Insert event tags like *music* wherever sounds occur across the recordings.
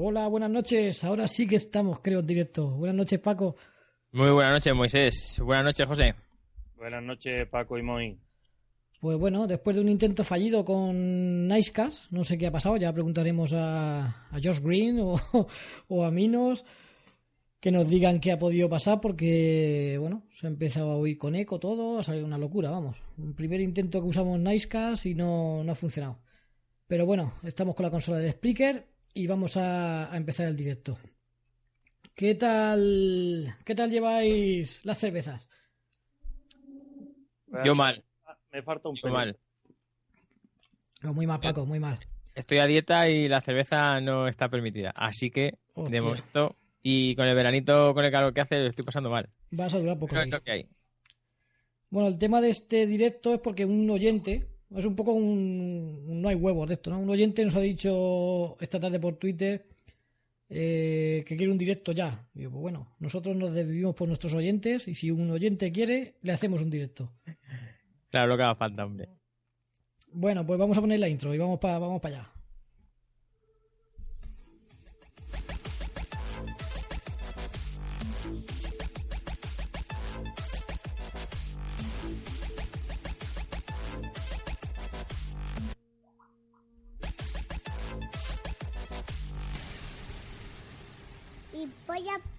Hola, buenas noches. Ahora sí que estamos, creo, en directo. Buenas noches, Paco. Muy buenas noches, Moisés. Buenas noches, José. Buenas noches, Paco y Moy. Pues bueno, después de un intento fallido con Nicecast, no sé qué ha pasado, ya preguntaremos a, a Josh Green o, *laughs* o a Minos que nos digan qué ha podido pasar porque, bueno, se ha empezado a oír con eco todo, ha salido una locura, vamos. Un primer intento que usamos Nicecast y no, no ha funcionado. Pero bueno, estamos con la consola de Spreaker y vamos a, a empezar el directo. ¿Qué tal, qué tal lleváis las cervezas? Yo mal, Me falta un yo pelo. mal. No, muy mal, Paco, muy mal. Estoy a dieta y la cerveza no está permitida. Así que, de momento, y con el veranito, con el calor que hace, lo estoy pasando mal. Vas a durar poco. Pero ahí. es lo que hay. Bueno, el tema de este directo es porque un oyente, es un poco un, un no hay huevos de esto, ¿no? Un oyente nos ha dicho esta tarde por Twitter eh, que quiere un directo ya. Y yo, pues bueno, nosotros nos desvivimos por nuestros oyentes y si un oyente quiere, le hacemos un directo. Claro, lo que haga falta, hombre. Bueno, pues vamos a poner la intro y vamos para vamos para allá.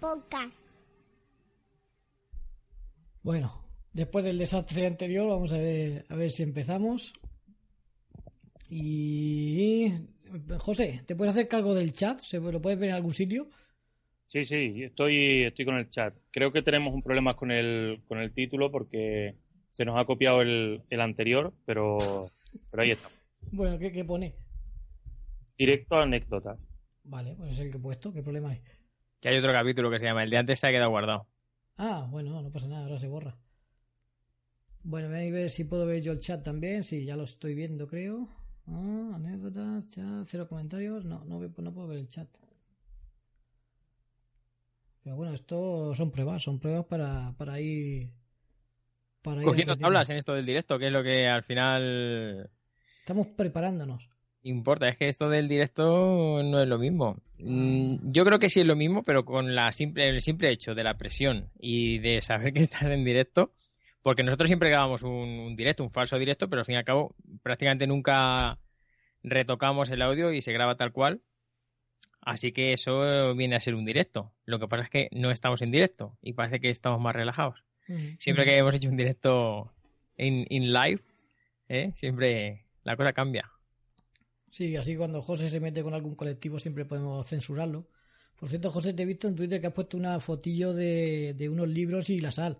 Pocas. Bueno, después del desastre anterior, vamos a ver, a ver si empezamos. Y José, ¿te puedes hacer cargo del chat? ¿Se lo puedes ver en algún sitio? Sí, sí, estoy, estoy con el chat. Creo que tenemos un problema con el, con el título porque se nos ha copiado el, el anterior, pero, pero ahí está. Bueno, ¿qué, qué pone? Directo a anécdota. Vale, pues es el que he puesto. ¿Qué problema hay? Que hay otro capítulo que se llama El de antes se ha quedado guardado. Ah, bueno, no, pasa nada, ahora se borra. Bueno, voy a ver si puedo ver yo el chat también. Sí, ya lo estoy viendo, creo. Ah, anécdotas, chat, cero comentarios. No, no, veo- no puedo ver el chat. Pero bueno, esto son pruebas, son pruebas para, para ir. Para ir Cogiendo tablas en esto del directo, que es lo que al final Estamos preparándonos. Importa. Es que esto del directo no es lo mismo. Mm, Yo creo que sí es lo mismo, pero con la simple, el simple hecho de la presión y de saber que *laughs* estás en directo, porque nosotros siempre grabamos un, un directo, un falso directo, pero al fin y al cabo prácticamente nunca retocamos el audio y se graba tal cual. Así que eso viene a ser un directo. Lo que pasa es que no estamos en directo y parece que estamos más relajados. Siempre que hemos hecho un directo en in live, ¿eh? siempre la cosa cambia. Sí, así cuando José se mete con algún colectivo siempre podemos censurarlo. Por cierto, José, te he visto en Twitter que has puesto una fotillo de, de unos libros y la sal.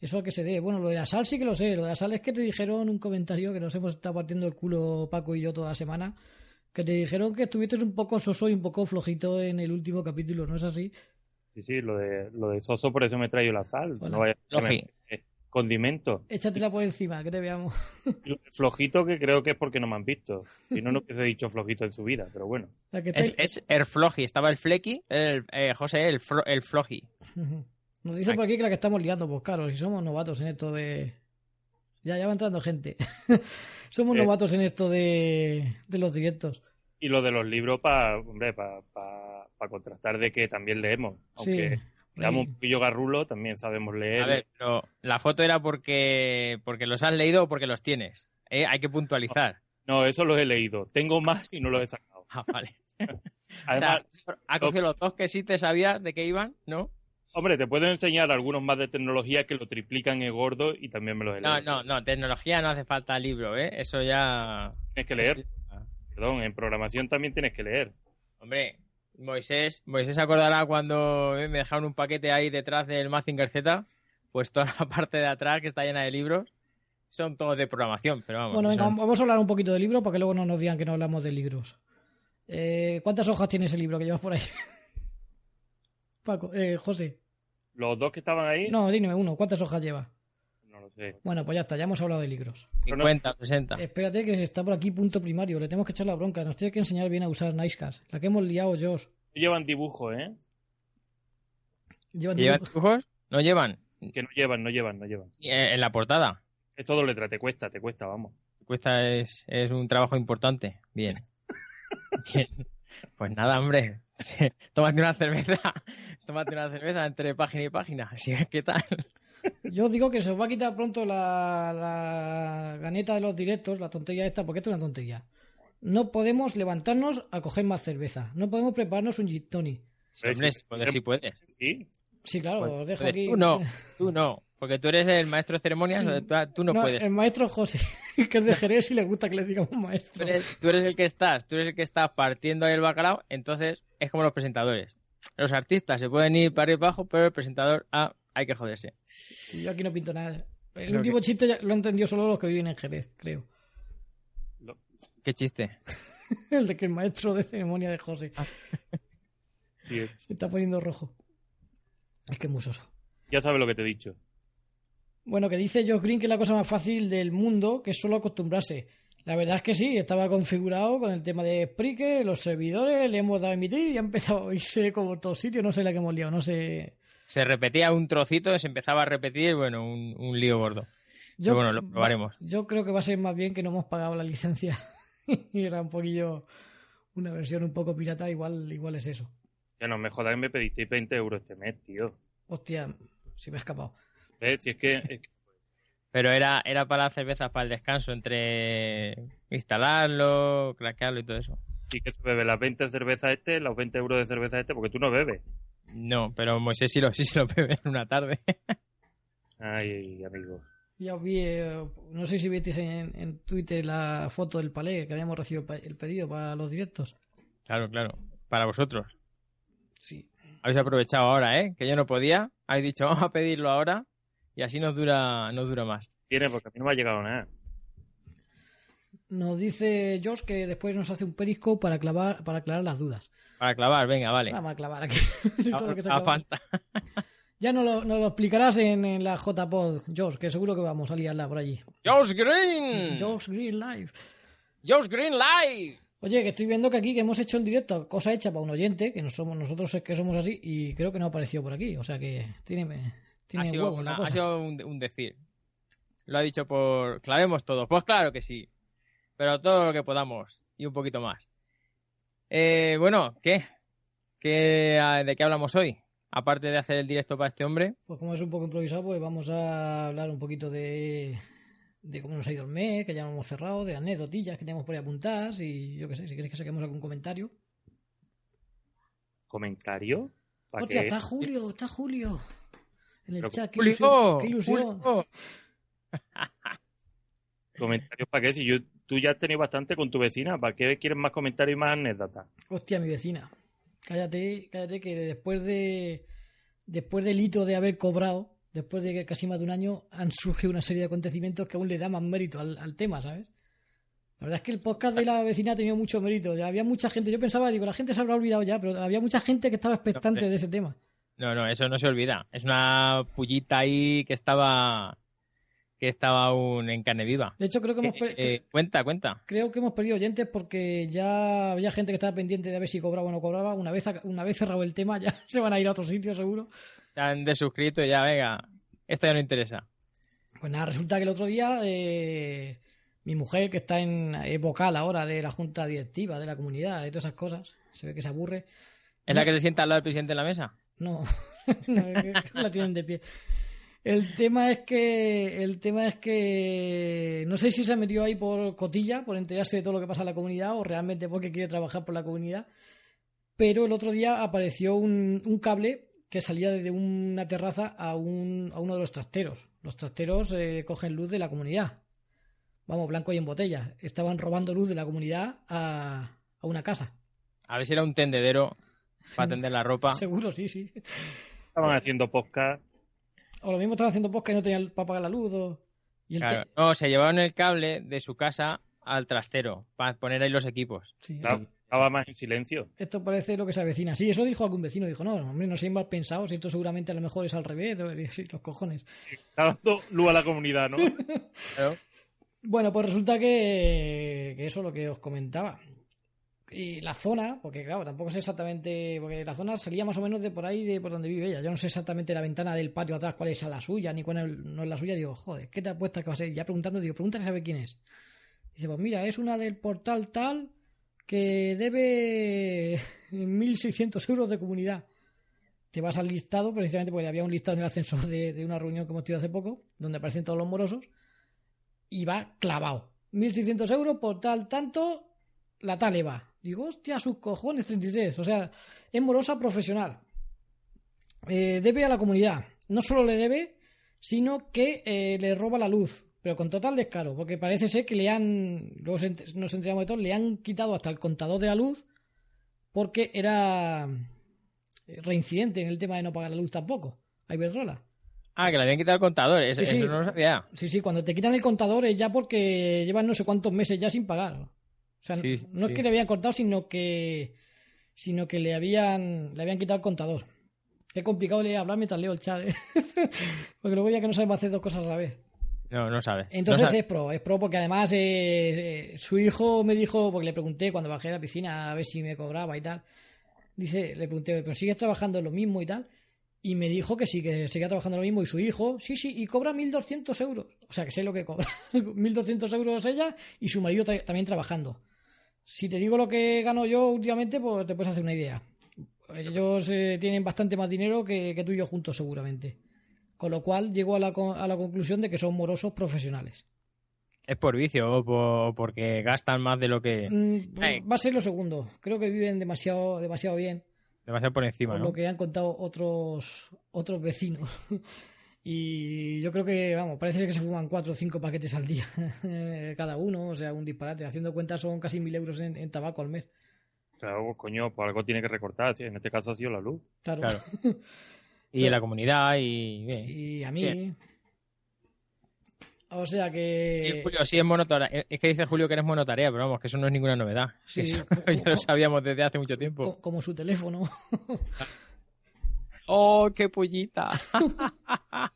Eso a que se dé. Bueno, lo de la sal sí que lo sé. Lo de la sal es que te dijeron un comentario que nos hemos estado partiendo el culo Paco y yo toda la semana. Que te dijeron que estuviste un poco soso y un poco flojito en el último capítulo, ¿no es así? Sí, sí, lo de, lo de Soso, por eso me he traído la sal. Bueno, no vaya me- condimento. Échatela por encima, que te veamos. *laughs* Y Flojito que creo que es porque no me han visto. Si no, no hubiese dicho flojito en su vida, pero bueno. O sea, que Es, estáis- es el floji, estaba el flequi, el, eh, José, el, fro- el floji. *laughs* Nos dice por aquí que la que estamos liando, pues claro, si somos novatos en esto de... Ya, ya va entrando gente. *laughs* somos Eh. novatos en esto de, de los directos. Y lo de los libros para, hombre, para contrastar de que también leemos. Aunque sí. Seamos un poquillo garrulo, también sabemos leer. A ver, pero la foto era porque, porque los has leído o porque los tienes. ¿eh? Hay que puntualizar. No, eso los he leído. Tengo más y no los he sacado. Ah, vale. *laughs* Además, o sea, ha cogido los dos que sí te sabías de qué iban, ¿no? hombre, te puedo enseñar algunos más de tecnología que lo triplican en gordo y también me los he leído. No, no, no, tecnología no hace falta libro, ¿eh? Eso ya... Tienes que leer. Perdón, en programación también tienes que leer. Hombre, Moisés, Moisés se acordará cuando eh, me dejaron un paquete ahí detrás del Mazinger Z, pues toda la *laughs* parte de atrás que está llena de libros son todos de programación, pero vamos. Bueno, venga, son- vamos a hablar un poquito de libro para que luego no nos digan que no hablamos de libros. Eh, ¿Cuántas hojas tiene ese libro que llevas por ahí? *laughs* Paco, eh, José. Los dos que estaban ahí, No, dime uno, ¿cuántas hojas lleva? Bueno, pues ya está, ya hemos hablado de libros. 50, 60. Espérate que está por aquí punto primario, le tenemos que echar la bronca, nos tiene que enseñar bien a usar Nicecast. La que hemos liado, Josh. Llevan dibujo, ¿eh? Llevan ¿Llevan dibujo- dibujos? No llevan. Que no llevan, no llevan, no llevan. Eh, En la portada. Es todo letra, te cuesta, te cuesta, vamos. Cuesta es, es un trabajo importante. Bien. *laughs* Bien. Pues nada, hombre. *laughs* Tómate una cerveza, *laughs* tómate una cerveza entre página y página. Así es, ¿qué tal? Yo os digo que se os va a quitar pronto la, la ganeta de los directos, la tontería esta, porque esto es una tontería. No podemos levantarnos a coger más cerveza. No podemos prepararnos un gin tonic. Sí, sí, puedes. Sí, Sí, claro, Pues, os dejo Puedes. aquí. Tú no, *laughs* tú no. Porque tú eres el maestro de ceremonias, Sí. tú, tú no, puedes. El maestro José, *laughs* que es de Jerez y le gusta que le digamos Tú maestro. eres, tú eres el que estás, tú eres el que está partiendo ahí el bacalao, entonces es como los presentadores. Los artistas se pueden ir para arriba y para abajo, pero el presentador, ah, hay que joderse. Yo aquí no pinto nada. El Creo último chiste ya lo entendió solo los que viven en Jerez, creo. Qué chiste. *laughs* El de que el maestro de ceremonia de José *laughs* sí, se está poniendo rojo. Es que es musoso. ya sabes lo que te he dicho. Bueno, que dice Josh Green que es la cosa más fácil del mundo, que es solo acostumbrarse. La verdad es que sí, estaba configurado con el tema de Spreaker, los servidores, le hemos dado a emitir y ha empezado a irse como todos sitios, no sé la que hemos liado, no sé. Se repetía un trocito, se empezaba a repetir, bueno, un, un lío gordo. Pero bueno, lo probaremos. Yo creo que va a ser más bien que no hemos pagado la licencia *laughs* y era un poquillo una versión un poco pirata, igual, igual es eso. Ya no me jodas que me pedisteis 20 euros este mes, tío. Hostia, si me ha escapado. ¿Ves? Si es que, es que- Pero era, era para las cervezas, para el descanso, entre instalarlo, craquearlo y todo eso. sí que se bebe las 20 cervezas este, los 20 euros de cerveza este, porque tú no bebes. No, pero Moisés sí lo, sí se lo *laughs* bebe en una tarde. Ay, amigo. Ya os vi, eh, no sé si visteis en, en Twitter la foto del palé que habíamos recibido el pedido para los directos. claro, claro. Para vosotros. Sí. Habéis aprovechado ahora, ¿eh? Que yo no podía. Habéis dicho, vamos a pedirlo ahora y así nos dura, nos dura más. Tiene, porque a mí no me ha llegado nada. Nos dice Josh que después nos hace un periscope para clavar, para aclarar las dudas. Para clavar, venga, vale. Vamos a clavar aquí. *laughs* Todo lo que se A- a clava. Fanta. *laughs* Ya nos lo, nos lo explicarás en, en la JPod, Josh, que seguro que vamos a liarla por allí. Josh Green. Josh Green Live. Josh Green Live. Oye, que estoy viendo que aquí que hemos hecho en directo cosa hecha para un oyente, que no somos nosotros es que somos así, y creo que no ha aparecido por aquí. O sea que tiene, tiene Ha sido, la ha sido un, un decir. Lo ha dicho por... Clavemos todo. Pues claro que sí. Pero todo lo que podamos. Y un poquito más. Eh, bueno, ¿qué? ¿Qué, ah, ¿De qué hablamos hoy? Aparte de hacer el directo para este hombre. Pues como es un poco improvisado, pues vamos a hablar un poquito de, de cómo nos ha ido el mes, que ya lo hemos cerrado, de anécdotillas que tenemos por ahí apuntadas y yo qué sé, si queréis que saquemos algún comentario. ¿Comentario? ¿Para Hostia, qué? está Julio, está Julio. En el Pero, chat, qué ilusión. Qué ilusión. ¿Comentarios para qué? Si yo, tú ya has tenido bastante con tu vecina, ¿para qué quieres más comentarios y más anécdotas? Hostia, mi vecina. Cállate, cállate que después de después del hito de haber cobrado, después de que casi más de un año, han surgido una serie de acontecimientos que aún le da más mérito al, al tema, ¿sabes? La verdad es que el podcast de la vecina ha tenido mucho mérito. Ya había mucha gente, yo pensaba, digo, la gente se habrá olvidado ya, pero había mucha gente que estaba expectante de ese tema. No, no, eso no se olvida. Es una pullita ahí que estaba... Que estaba aún en carne viva. De hecho, creo que hemos, Eh, per- eh, cuenta, cuenta. creo que hemos perdido oyentes porque ya había gente que estaba pendiente de ver si cobraba o no cobraba. Una vez, una vez cerrado el tema, *laughs* ya se van a ir a otro sitio, seguro. Ya han desuscrito y ya, venga. Esto ya no interesa. Pues nada, resulta que el otro día eh, mi mujer, que está en vocal ahora de la junta directiva de la comunidad y todas esas cosas, se ve que se aburre. ¿Es la que se sienta al lado del presidente en la mesa? No, *laughs* no, la tienen de pie. El tema es que el tema es que no sé si se metió ahí por cotilla, por enterarse de todo lo que pasa en la comunidad o realmente porque quiere trabajar por la comunidad. Pero el otro día apareció un, un cable que salía desde una terraza a, un, a uno de los trasteros. Los trasteros eh, cogen luz de la comunidad. Vamos, blanco y en botella. Estaban robando luz de la comunidad a, a una casa. A ver si era un tendedero para tender la ropa. Seguro, sí, sí. Estaban haciendo podcast. O lo mismo estaban haciendo podcast y no tenían para pagar la luz. O... Y el Claro. te- No, se llevaron el cable de su casa al trastero para poner ahí los equipos. sí, Claro, estaba más en silencio. Esto parece lo que se avecina. Sí, eso dijo algún vecino. Dijo, no, hombre, no seáis mal pensados. Esto seguramente a lo mejor es al revés. Sí, los cojones. Está dando luz a la comunidad, ¿no? *laughs* Claro. Bueno, pues resulta que, que eso es lo que os comentaba. Y la zona, porque claro, tampoco sé exactamente, porque la zona salía más o menos de por ahí, de por donde vive ella. Yo no sé exactamente la ventana del patio atrás cuál es la suya, ni cuál no es la suya. Digo, joder, ¿qué te apuestas que va a ser? Ya preguntando, digo, pregúntale a saber quién es. Dice, pues mira, es una del portal que debe *laughs* 1.600 euros de comunidad. Te vas al listado, precisamente porque había un listado en el ascensor de, de una reunión que hemos tenido hace poco, donde aparecen todos los morosos, y va clavado. 1.600 euros por tal, tanto, la tal Eva. Digo, hostia, sus cojones, 33. O sea, es morosa profesional. Eh, debe a la comunidad. No solo le debe, sino que eh, le roba la luz. Pero con total descaro, porque parece ser que le han, luego nos enteramos de todo, le han quitado hasta el contador de la luz porque era reincidente en el tema de no pagar la luz tampoco. A Iberdrola. Ah, que le habían quitado el contador. Eso, Sí, sí. eso no lo sabía. Sí, sí, cuando te quitan el contador es ya porque llevan no sé cuántos meses ya sin pagar. O sea, no- Sí, es que le habían cortado, sino que sino que le habían le habían quitado el contador. Qué complicado le hablar mientras leo el chat, ¿eh? *laughs* porque luego ya que no sabemos hacer dos cosas a la vez. No, no sabe. Entonces No sabe. es pro, es pro porque además eh, eh, su hijo me dijo, porque le pregunté cuando bajé a la piscina a ver si me cobraba y tal, dice, le pregunté, pero sigues trabajando lo mismo y tal, y me dijo que sí, que seguía trabajando lo mismo y su hijo, sí, sí, y cobra 1.200 euros, o sea que sé lo que cobra, *laughs* 1.200 euros ella y su marido ta- también trabajando. Si te digo lo que gano yo últimamente, pues te puedes hacer una idea. Ellos eh, tienen bastante más dinero que, que tú y yo juntos seguramente. Con lo cual llego a la, a la conclusión de que son morosos profesionales. Es por vicio o por- porque gastan más de lo que... Mm. Va a ser lo segundo. Creo que viven demasiado, demasiado bien, Demasiado por encima, por ¿no? lo que han contado otros, otros vecinos. *laughs* y yo creo que, vamos, parece que se fuman cuatro o cinco paquetes al día *laughs* cada uno, o sea, un disparate. Haciendo cuentas son casi mil euros en, en tabaco al mes. Claro, pues, coño, pues algo tiene que recortar. En este caso ha sido la luz. Claro. Claro. *laughs* Y en la comunidad y... bien. Y a mí. Bien. O sea que. Sí, Julio, sí es monotarea. Es que dice Julio que eres monotarea, pero vamos, que eso no es ninguna novedad. Sí, Eso *laughs* ya lo sabíamos desde hace mucho tiempo. co- como su teléfono. ¡Oh, qué pollita! *laughs*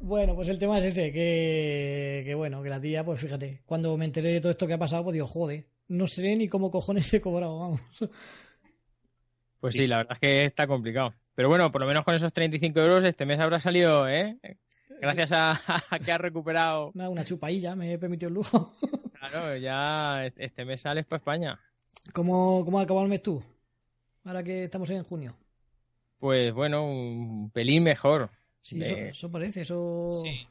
Bueno, pues el tema es ese, que, que bueno, que la tía, pues fíjate, cuando me enteré de todo esto que ha pasado, pues digo, joder, no sé ni cómo cojones he cobrado, vamos. *laughs* Pues sí, la verdad es que está complicado. Pero bueno, por lo menos con esos 35 euros este mes habrá salido, ¿eh? Gracias a, *laughs* a que has recuperado. Nada, una chupailla, me he permitido el lujo. Claro, ya este mes sales para España. ¿Cómo, ¿Cómo ha acabado el mes tú? Ahora que estamos en junio. Pues bueno, un pelín mejor. Sí, De- eso, eso parece, eso... Sí.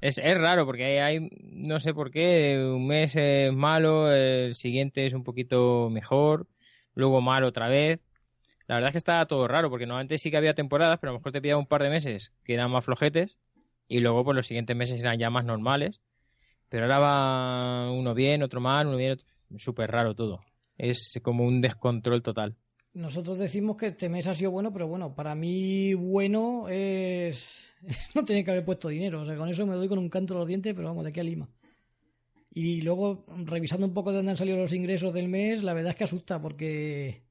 Es, es raro porque hay, hay- no sé por qué, un mes es malo, el siguiente es un poquito mejor, luego malo otra vez. La verdad es que está todo raro porque normalmente sí que había temporadas, pero a lo mejor te pillaba un par de meses que eran más flojetes y luego pues los siguientes meses eran ya más normales. Pero ahora va uno bien, otro mal, uno bien, otro... súper raro todo. Es como un descontrol total. Nosotros decimos que este mes ha sido bueno, pero bueno, para mí bueno es no tener que haber puesto dinero. O sea, con eso me doy con un canto a los dientes, pero vamos, de aquí a Lima. Y luego, revisando un poco de dónde han salido los ingresos del mes, la verdad es que asusta porque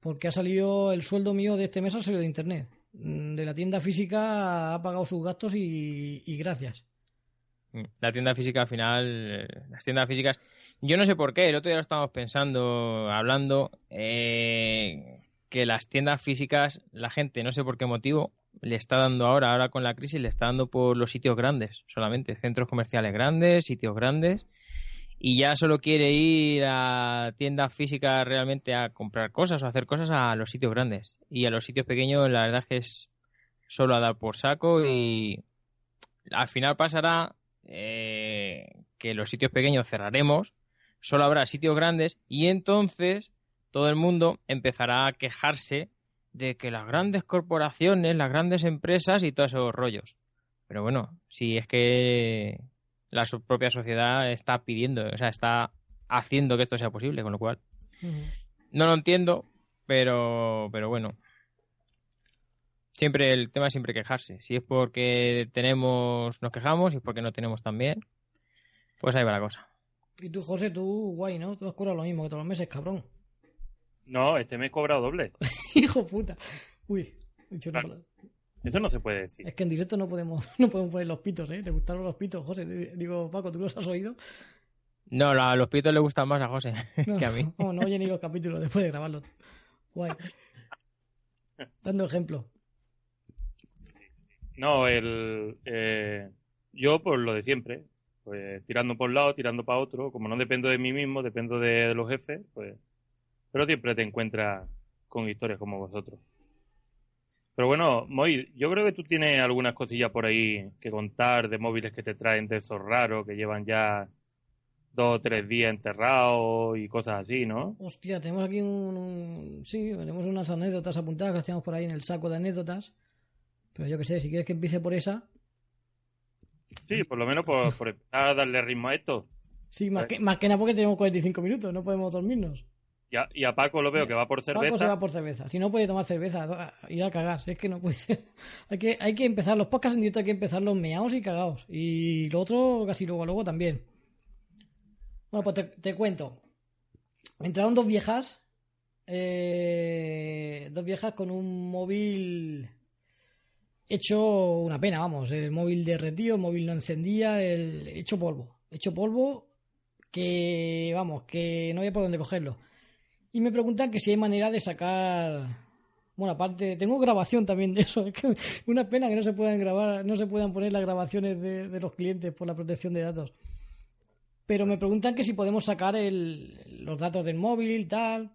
porque ha salido el sueldo mío de este mes ha salido de internet. Mm, De la tienda física ha pagado sus gastos y, y gracias. Mm. La tienda física al final, eh, las tiendas físicas, yo no sé por qué, el otro día lo estábamos pensando, hablando, eh, que las tiendas físicas, la gente, no sé por qué motivo, le está dando ahora, ahora con la crisis, le está dando por los sitios grandes, solamente, centros comerciales grandes, sitios grandes, y ya solo quiere ir a tiendas físicas realmente a comprar cosas o hacer cosas a los sitios grandes. Y a los sitios pequeños, la verdad es que es solo a dar por saco y al final pasará eh, que los sitios pequeños cerraremos, solo habrá sitios grandes y entonces todo el mundo empezará a quejarse de que las grandes corporaciones, las grandes empresas y todos esos rollos. Pero bueno, si es que la propia sociedad está pidiendo, o sea, está haciendo que esto sea posible, con lo cual no lo entiendo, pero, pero bueno. Siempre el tema es siempre quejarse. Si es porque tenemos, nos quejamos, y es porque no tenemos también, pues ahí va la cosa. Y tú, José, tú, guay, ¿no? Tú has curado lo mismo que todos los meses, cabrón. No, este me he cobrado doble. *laughs* Hijo puta. Uy, he dicho una Claro. palabra. Eso no se puede decir. Es que en directo no podemos, *laughs* no podemos poner los pitos, ¿eh? ¿Te gustaron los pitos, José? Digo, Paco, ¿tú los has oído? No, la- a los pitos le gustan más a José *laughs* No, que a mí. No, no oye ni los capítulos después de grabarlos. Guay. Dando ejemplo. No, el, eh, yo por lo de siempre. Pues tirando por un lado, tirando para otro. Como no dependo de mí mismo, dependo de, los jefes, pues. Pero siempre te encuentras con historias como vosotros. Pero bueno, Moy, yo creo que tú tienes algunas cosillas por ahí que contar de móviles que te traen de esos raros, que llevan ya dos o tres días enterrados y cosas así, ¿no? Hostia, tenemos aquí un, Sí, tenemos unas anécdotas apuntadas que las tenemos por ahí en el saco de anécdotas. Pero yo que sé, si quieres que empiece por esa. Sí, por lo menos por, por empezar a darle ritmo a esto. Sí, más que, más que nada porque tenemos 45 minutos, no podemos dormirnos. Y a, y a Paco lo veo que va por Paco se cerveza. va por cerveza. Si no puede tomar cerveza, a- ir a cagar. Si es que no puede ser. *laughs* Hay que, hay que empezar los podcasts en directo, hay que empezar los meados y cagados. Y lo otro casi luego, luego también. Bueno, pues te, te cuento. Entraron dos viejas. eh, dos viejas con un móvil hecho una pena, vamos. El móvil derretido, el móvil no encendía, el hecho polvo. Hecho polvo que, vamos, que no había por dónde cogerlo. Y me preguntan que si hay manera de sacar. Bueno, aparte, tengo grabación también de eso. *laughs* Es una pena que no se puedan grabar, no se puedan poner las grabaciones de, de los clientes por la protección de datos. Pero me preguntan que si podemos sacar el, los datos del móvil, tal.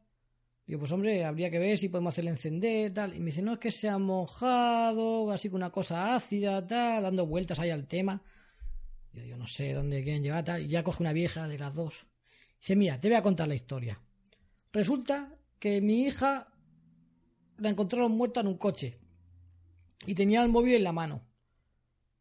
Digo, pues hombre, habría que ver si podemos hacerle encender, tal. Y me dice, no, es que se ha mojado, así con una cosa ácida, tal, dando vueltas ahí al tema. Yo digo, no sé dónde quieren llevar, tal. Y ya coge una vieja de las dos. Dice, mira, te voy a contar la historia. Resulta que mi hija la encontraron muerta en un coche y tenía el móvil en la mano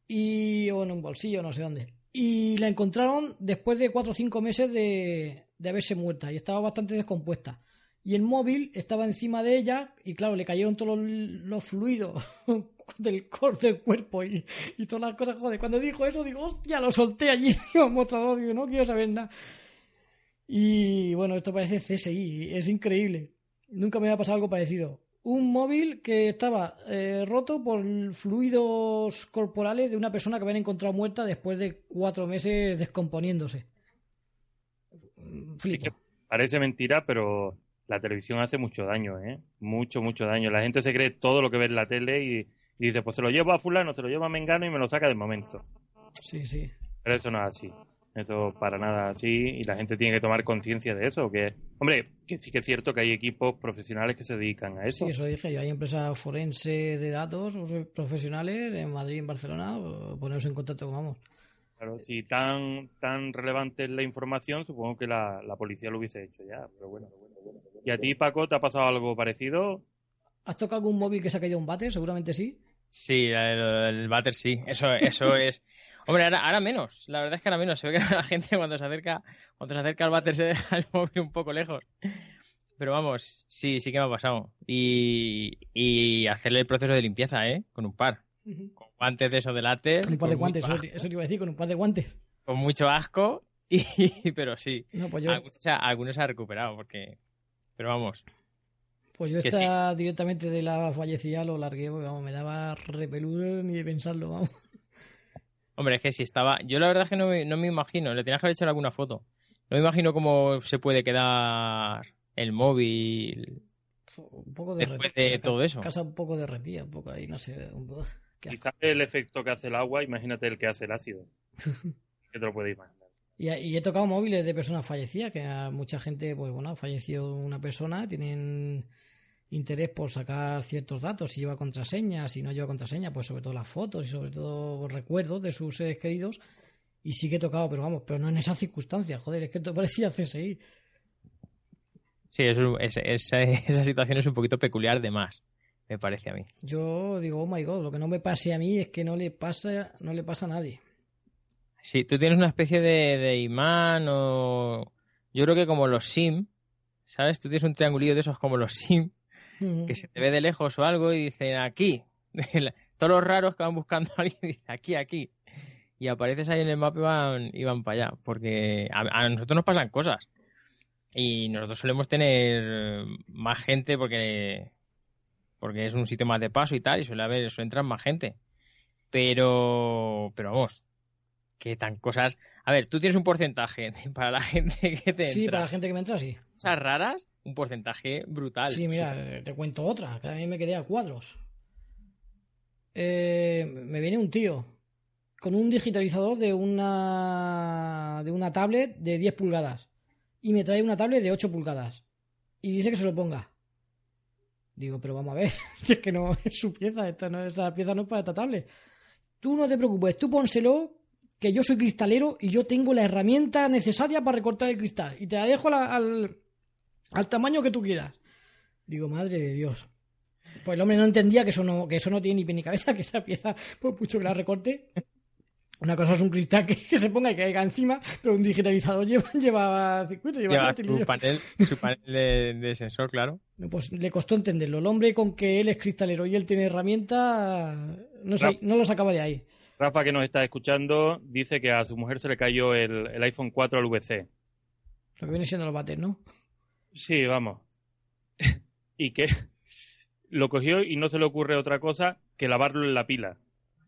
y o en un bolsillo, no sé dónde. Y la encontraron después de cuatro o cinco meses de, de haberse muerta y estaba bastante descompuesta. Y el móvil estaba encima de ella y claro, le cayeron todos los, los fluidos *laughs* del, del cuerpo y, y todas las cosas. Joder, cuando dijo eso, digo, hostia, lo solté allí *laughs* el mostrador, digo, no quiero saber nada. Y bueno, esto parece CSI, es increíble. Nunca me había pasado algo parecido. Un móvil que estaba eh, roto por fluidos corporales de una persona que habían encontrado muerta después de cuatro meses descomponiéndose. Flipo. que parece mentira, pero la televisión hace mucho daño, ¿eh? Mucho, mucho daño. La gente se cree todo lo que ve en la tele y, y dice, pues se lo llevo a fulano, se lo llevo a Mengano y me lo saca de momento. Sí, sí. Pero eso no es así. Eso para nada así y la gente tiene que tomar conciencia de eso. Que, hombre, que sí que es cierto que hay equipos profesionales que se dedican a eso. Sí, eso dije yo. Hay empresas forense de datos profesionales en Madrid y en Barcelona. eh, Poneros en contacto con vamos. Claro, si tan, tan relevante es la información, supongo que la, la policía lo hubiese hecho ya. Pero bueno. ¿Y a ti, Paco, te ha pasado algo parecido? ¿Has tocado algún móvil que se ha caído un bate? Seguramente sí. Sí, el, el váter sí. Eso, eso *laughs* es. Hombre, ahora, ahora menos. La verdad es que ahora menos. Se ve que la gente cuando se acerca, cuando se acerca al váter se deja el móvil un poco lejos. Pero vamos, sí, sí que me ha pasado. Y, y hacerle el proceso de limpieza, ¿eh? Con un par. Con guantes de eso de látex. Con un par de guantes, mucho eso, eso te iba a decir, con un par de guantes. con mucho asco, *laughs* y, pero sí. No, pues yo, Algunos, se ha- algunos se ha recuperado, porque. Pero vamos, pues yo que esta directamente de la fallecida lo largué, porque vamos, me daba repelús ni de pensarlo, vamos. hombre, es que si estaba. Yo la verdad es que no me, no me imagino, le tenías que haber hecho alguna foto. No me imagino cómo se puede quedar el móvil. Un poco Después derretida, de todo eso. Casa un poco derretida, un poco ahí, no sé. Un poco... Sabe el efecto que hace el agua, imagínate el que hace el ácido. *laughs* que te lo puedes imaginar. Y, y he tocado móviles de personas fallecidas, que a mucha gente, pues bueno, ha fallecido una persona, tienen interés por sacar ciertos datos, si lleva contraseña, si no lleva contraseña, pues sobre todo las fotos y sobre todo recuerdos de sus seres queridos. Y sí que he tocado, pero vamos, pero no en esas circunstancias, joder, es que esto parecía CSI. Sí, eso, es- esa, *laughs* esa situación es un poquito peculiar de más, me parece a mí. Yo digo, oh my god, lo que no me pase a mí es que no le pasa, no le pasa a nadie. Sí, tú tienes una especie de, de imán o... Yo creo que como los SIM, ¿sabes? Tú tienes un triangulillo de esos como los SIM, Mm. que se te ve de lejos o algo y dicen aquí. *laughs* Todos los raros que van buscando a alguien dicen aquí, aquí. Y apareces ahí en el mapa y van, y van para allá. Porque a, a nosotros nos pasan cosas. Y nosotros solemos tener más gente porque, porque es un sitio más de paso y tal, y suele haber, suele entrar más gente. Pero, pero vamos, que tan cosas. A ver, tú tienes un porcentaje *laughs* para la gente que te Sí, entra. para la gente que me entra, sí. Cosas raras, un porcentaje brutal. Sí, mira, te cuento otra, que a mí me quedé a cuadros. Eh, me viene un tío con un digitalizador de una, de una tablet de 10 pulgadas y me trae una tablet de 8 pulgadas y dice que se lo ponga. Digo, pero vamos a ver, *laughs* es que no es su pieza, esta no, esa pieza no es para esta tablet. Tú no te preocupes, tú pónselo, que yo soy cristalero y yo tengo la herramienta necesaria para recortar el cristal y te la dejo la- al, al tamaño que tú quieras. Digo, madre de Dios. Pues el hombre no entendía que eso no, que eso no tiene ni pie ni cabeza, *laughs* que esa pieza, por mucho que la recorte. Una cosa es un cristal que, que se ponga y que caiga encima, pero un digitalizador lleva, lleva circuito, lleva, Lleva su panel, su panel de, de sensor, claro. Pues le costó entenderlo. El hombre con que él es cristalero y él tiene herramienta, no, sé, no lo sacaba de ahí. Rafa, que nos está escuchando, dice que a su mujer se le cayó el, el iPhone 4 al VC. Lo que viene siendo los bates, ¿no? Sí, vamos. *laughs* y que lo cogió y no se le ocurre otra cosa que lavarlo en la pila.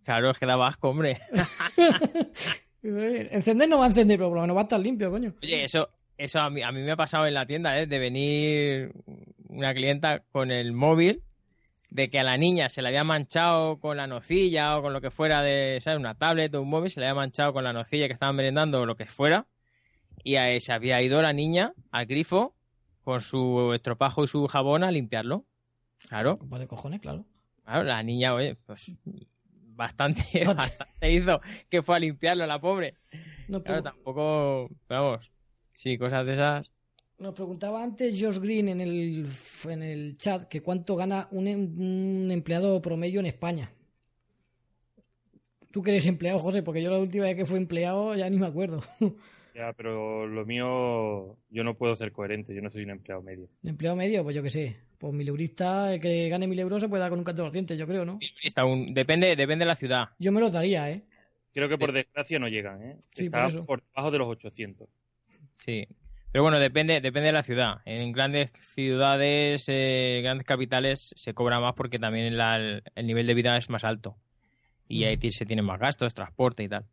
Claro, es que da vasco, hombre. *laughs* Encender no va a encender, pero por lo menos va a estar limpio, coño. Oye, eso, eso a mí, a mí me ha pasado en la tienda, ¿eh? De venir una clienta con el móvil, de que a la niña se le había manchado con la nocilla o con lo que fuera de, ¿sabes? Una tablet o un móvil, se le había manchado con la nocilla que estaban merendando o lo que fuera. Y ahí se había ido la niña al grifo con su estropajo y su jabón a limpiarlo. Claro, de cojones, claro. claro, la niña, oye, pues bastante, *laughs* bastante hizo que fue a limpiarlo la pobre. No, Claro, pero- tampoco, vamos, sí, cosas de esas. Nos preguntaba antes Josh Green en el, en el chat que cuánto gana un, em- un empleado promedio en España. Tú que eres empleado, José, porque yo la última vez que fui empleado ya ni me acuerdo. *laughs* Ya, pero lo mío, yo no puedo ser coherente, yo no soy un empleado medio. ¿Un empleado medio? Pues yo qué sé. Pues mil eurista, el que gane mil euros se puede dar con un canto de dientes, yo creo, ¿no? Está un- depende, depende de la ciudad. Yo me los daría, ¿eh? Creo que por desgracia no llegan, ¿eh? Sí, Está por eso. por debajo de los 800. Sí. Pero bueno, depende, depende de la ciudad. En grandes ciudades, eh, grandes capitales, se cobra más porque también el, el nivel de vida es más alto. Y ahí se tienen más gastos, transporte y tal.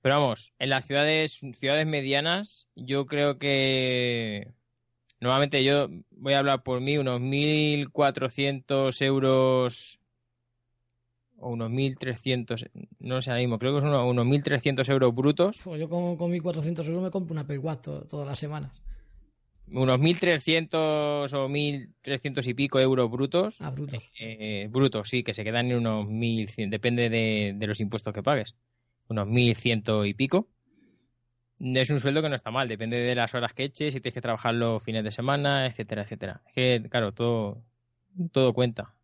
Pero vamos, en las ciudades, ciudades medianas, yo creo que normalmente yo voy a hablar por mí, unos 1.400 euros o unos 1.300, no sé ahora mismo, creo que son unos, unos 1.300 euros brutos Pues yo con, con 1.400 euros me compro una Apple Watch to- todas las semanas. unos 1.300 o 1.300 y pico euros brutos. Ah, brutos. eh, brutos, sí, que se quedan en unos 1.100, depende de, de los impuestos que pagues. Unos 1.100 y pico. Es un sueldo que no está mal, depende de las horas que eches, si tienes que trabajar los fines de semana, etcétera, etcétera. Es que, claro, todo, todo cuenta.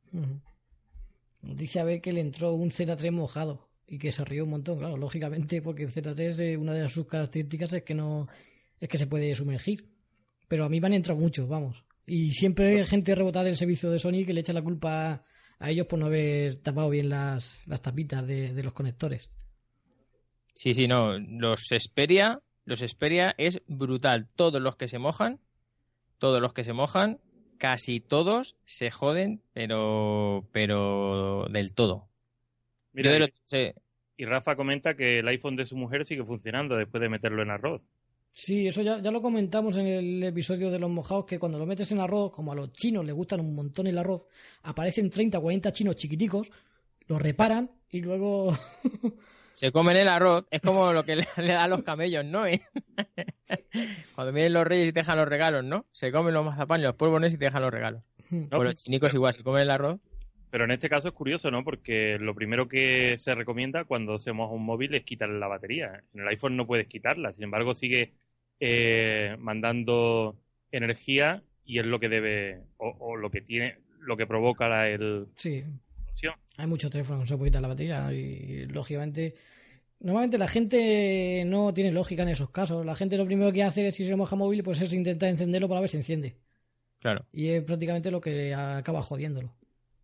Dice a ver que le entró un Z3 mojado y que se rió un montón, claro, lógicamente, porque el Z3 eh, una de sus características es que no es que se puede sumergir. Pero a mí me han entrado muchos, vamos. Y siempre hay gente rebotada del servicio de Sony que le echa la culpa a ellos por no haber tapado bien las, tapitas de, de los conectores. Sí, sí, no, los Xperia, los Xperia es brutal. Todos los que se mojan, todos los que se mojan, casi todos se joden, pero, pero del todo. Mira, Yo de lo- sí, y Rafa comenta que el iPhone de su mujer sigue funcionando después de meterlo en arroz. Sí, eso ya, ya lo comentamos en el episodio de los mojados, que cuando lo metes en arroz, como a los chinos les gustan un montón el arroz, aparecen 30 o 40 chinos chiquiticos, lo reparan y luego... *laughs* se comen el arroz, es como lo que *laughs* le, le da a los camellos, ¿no? ¿Eh? *laughs* Cuando vienen los reyes y te dejan los regalos, ¿no? Se comen los mazapanes, los polvones y te dejan los regalos. No, Pues los chinicos igual, se comen el arroz. Pero en este caso es curioso, ¿no? Porque lo primero que se recomienda cuando se moja un móvil es quitarle la batería. En el iPhone no puedes quitarla, sin embargo sigue eh, mandando energía y es lo que debe o, o lo que tiene, lo que provoca la el, Sí, explosión. Hay muchos teléfonos que no se puede quitar la batería y lógicamente... Normalmente la gente no tiene lógica en esos casos. La gente lo primero que hace si se moja móvil pues es intentar encenderlo para ver si enciende. Claro, Y es prácticamente lo que acaba jodiéndolo.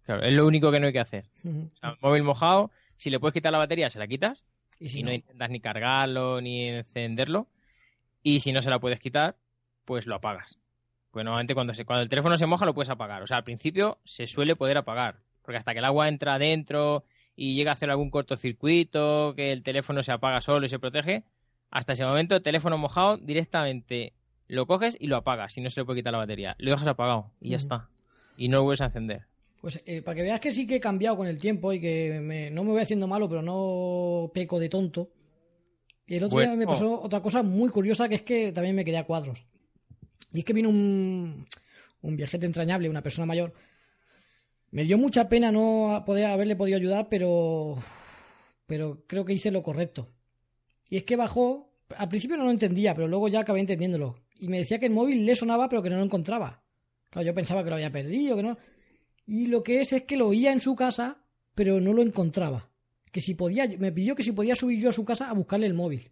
claro, es lo único que no hay que hacer. Ujú. O sea, móvil mojado, si le puedes quitar la batería, se la quitas. Y si y no no, intentas ni cargarlo ni encenderlo. Y si no se la puedes quitar, pues lo apagas. Pues normalmente cuando, se, cuando el teléfono se moja lo puedes apagar. O sea, al principio se suele poder apagar. Porque hasta que el agua entra adentro y llega a hacer algún cortocircuito, que el teléfono se apaga solo y se protege, hasta ese momento el teléfono mojado directamente lo coges y lo apagas si no se le puede quitar la batería. Lo dejas apagado y ya está. Y no lo vuelves a encender. Pues eh, para que veas que sí que he cambiado con el tiempo y que me- no me voy haciendo malo, pero no peco de tonto. Y el otro día me pasó otra cosa muy curiosa que es que también me quedé a cuadros. Y es que vino un, un viajete entrañable, una persona mayor. Me dio mucha pena no poder haberle podido ayudar, pero, pero creo que hice lo correcto. Y es que bajó, al principio no lo entendía, pero luego ya acabé entendiéndolo. Y me decía que el móvil le sonaba, pero que no lo encontraba. Claro, yo pensaba que lo había perdido, que no. Y lo que es es que lo oía en su casa, pero no lo encontraba. Que si podía, me pidió que si podía subir yo a su casa a buscarle el móvil.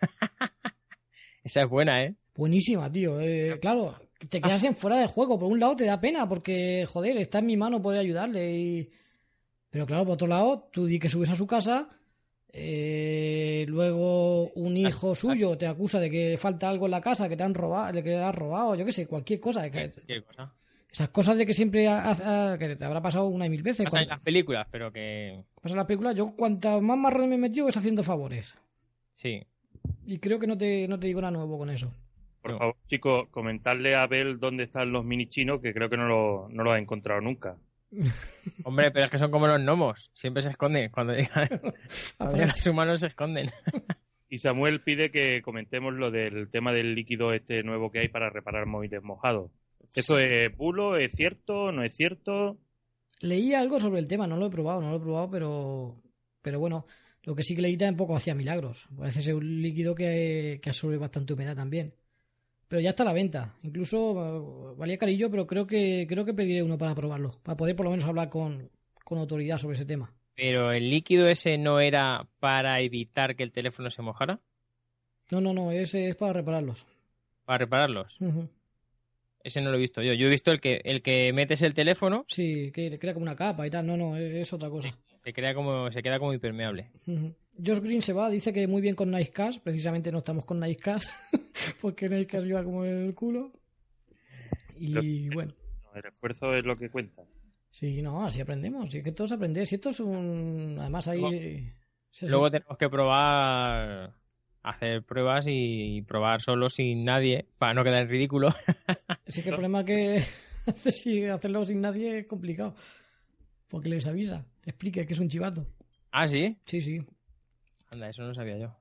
*laughs* Esa es buena, ¿eh? Buenísima, tío. Eh, claro, te quedas en fuera de juego. Por un lado te da pena porque, joder, está en mi mano poder ayudarle. Y... Pero claro, por otro lado, tú di que subes a su casa, eh, luego un hijo suyo te acusa de que falta algo en la casa, que te han robado, de que le has robado, yo qué sé, cualquier cosa. que- Cualquier cosa. esas cosas de que siempre ha- ha- que te habrá pasado una y mil veces. Pasa en Cuando las películas, pero que pasa la película, yo cuantas más marrón me he metido es haciendo favores. sí. Y creo que no te, no te digo nada nuevo con eso. Por No. favor, chicos, comentarle a Abel dónde están los mini chinos, que creo que no lo, no lo ha encontrado nunca. *laughs* Hombre, pero es que son como los gnomos. Siempre se esconden. Cuando *laughs* llegan, los humanos se esconden. *laughs* Y Samuel pide que comentemos lo del tema del líquido este nuevo que hay para reparar móviles mojados. ¿Esto es bulo? ¿Es cierto? ¿No es cierto? Leí algo sobre el tema, no lo he probado, no lo he probado, pero, pero bueno, lo que sí que leí tampoco hacía milagros. Parece ser un líquido que, que absorbe bastante humedad también. Pero ya está a la venta. Incluso eh, valía carillo, pero creo que creo que pediré uno para probarlo, para poder por lo menos hablar con, con autoridad sobre ese tema. Pero el líquido ese no era para evitar que el teléfono se mojara, No, no, no, ese es para repararlos. para repararlos. Ese no lo he visto yo. Yo he visto el que el que metes el teléfono Sí, que crea como una capa y tal. No, no, es, es otra cosa. se crea como se queda como impermeable. Ujú. Josh Green se va, dice que muy bien con Nice Cash. Precisamente no estamos con Nice Cash, *laughs* porque Nice Cash iba como el culo. Y bueno, No, el esfuerzo es lo que cuenta. sí, no, así aprendemos. Si es que todos aprender. Si esto es un. Además, ahí. Luego- tenemos que probar hacer pruebas y probar solo sin nadie para no quedar en ridículo. *laughs* Sí que el problema que *laughs* si hacerlo sin nadie es complicado. Porque les avisa, explique que es un chivato. ah, sí. Sí, sí. Anda, eso no lo sabía yo.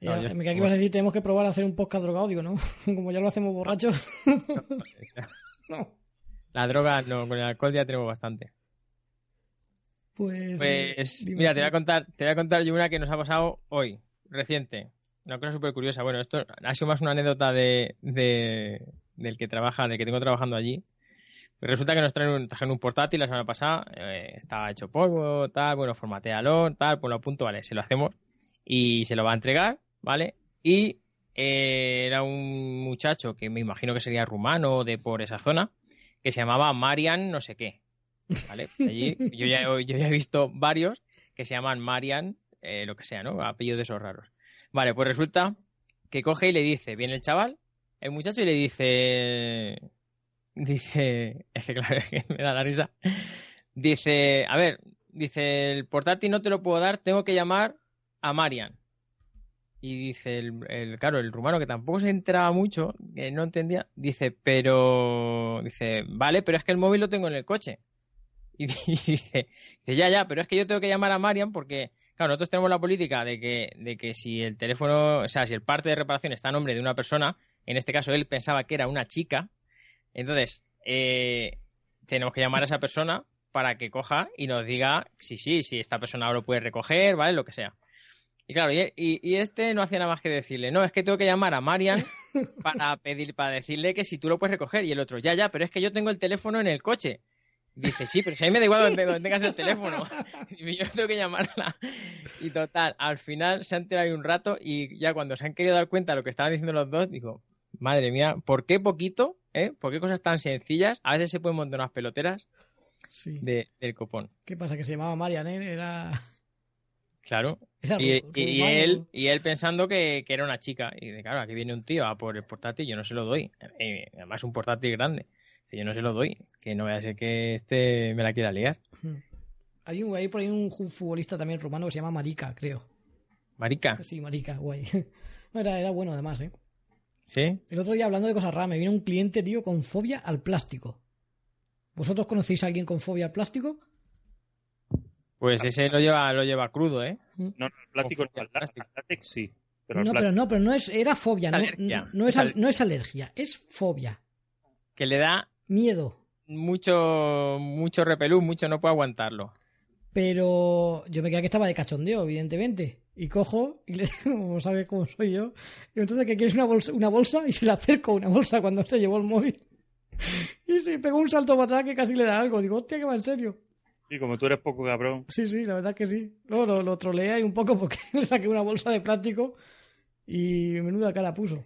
Ya, No, yo- me queda que ibas a decir, tenemos que probar a hacer un podcast drogado, digo, ¿no? *laughs* Como ya lo hacemos borrachos. *laughs* no. La droga, no, con el alcohol ya tenemos bastante. Pues. Pues, dime. mira, te voy a contar, te voy a contar yo una que nos ha pasado hoy, reciente. Una cosa súper curiosa. Bueno, esto ha sido más una anécdota de, de- del que trabaja, del que tengo trabajando allí. Resulta que nos traen un, trajeron un portátil la semana pasada, eh, estaba hecho polvo, tal, bueno, formatealo, tal, pues lo apunto, vale, se lo hacemos y se lo va a entregar, ¿vale? Y eh, era un muchacho que me imagino que sería rumano de por esa zona, que se llamaba Marian no sé qué, ¿vale? *laughs* Allí yo ya, he- yo ya he visto varios que se llaman Marian, eh, lo que sea, ¿no? Apellidos de esos raros. Vale, pues resulta que coge y le dice, viene el chaval, el muchacho y le dice, dice, *laughs* es que claro, es que me da la risa, dice, a ver, dice, el portátil no te lo puedo dar, tengo que llamar a Marian. Y dice, el, el- claro, el rumano que tampoco se enteraba mucho, que no entendía, dice, pero, dice, vale, pero es que el móvil lo tengo en el coche. Y *laughs* dice, dice, ya, ya, pero es que yo tengo que llamar a Marian porque, claro, nosotros tenemos la política de que, de que si el teléfono, o sea, si el parte de reparación está a nombre de una persona, en este caso él pensaba que era una chica, entonces eh, tenemos que llamar a esa persona para que coja y nos diga si sí, si esta persona lo puede recoger, ¿vale? Lo que sea. Y claro, y, y- este no hacía nada más que decirle, no, es que tengo que llamar a Marian *laughs* para pedir, para decirle que si tú lo puedes recoger. Y el otro, ya, ya, pero es que yo tengo el teléfono en el coche. Dice, sí, pero si a mí me da igual donde, donde tengas el teléfono. *laughs* Y yo tengo que llamarla. Y total, al final se han tirado ahí un rato y ya cuando se han querido dar cuenta de lo que estaban diciendo los dos, digo, madre mía, ¿por qué poquito? ¿Eh? ¿Por qué cosas tan sencillas? A veces se pueden montar unas peloteras Sí. de- del copón. ¿Qué pasa? Que se llamaba Marian, ¿eh? Era. *laughs* Claro. era Y, él, y él pensando que, que era una chica. Y de claro, aquí viene un tío a por el portátil, yo no se lo doy. Eh, además, un portátil grande. Dice, yo no se lo doy. Que no vaya a ser que este me la quiera liar. Hmm. Hay, un, hay por ahí un futbolista también rumano que se llama Marica, creo. Marica, Sí, Marica, guay. *laughs* No, era, era bueno además, ¿eh? ¿Sí? El otro día hablando de cosas raras, me vino un cliente, tío, con fobia al plástico. ¿Vosotros conocéis a alguien con fobia al plástico? Pues ese lo lleva, lo lleva crudo, ¿eh? No, no, el plástico no, al plástico. al látex sí. Pero al No, pero no, pero no es, era fobia, no, Alergia. no es, al- Al- no es alergia, es fobia, Que le da miedo. mucho, mucho repelús, mucho no puede aguantarlo. Pero yo me quedé que estaba de cachondeo, evidentemente. Y cojo, y le *laughs* como sabes cómo soy yo. Y entonces, ¿qué quieres? Una bolsa, una bolsa, y se le acerco una bolsa cuando se llevó el móvil. *laughs* Y se pegó un salto para atrás que casi le da algo. Digo, hostia, que va en serio. Sí, como tú eres poco cabrón. Sí, sí, la verdad que sí. Luego lo, lo troleé ahí un poco porque *laughs* le saqué una bolsa de plástico y menuda cara puso.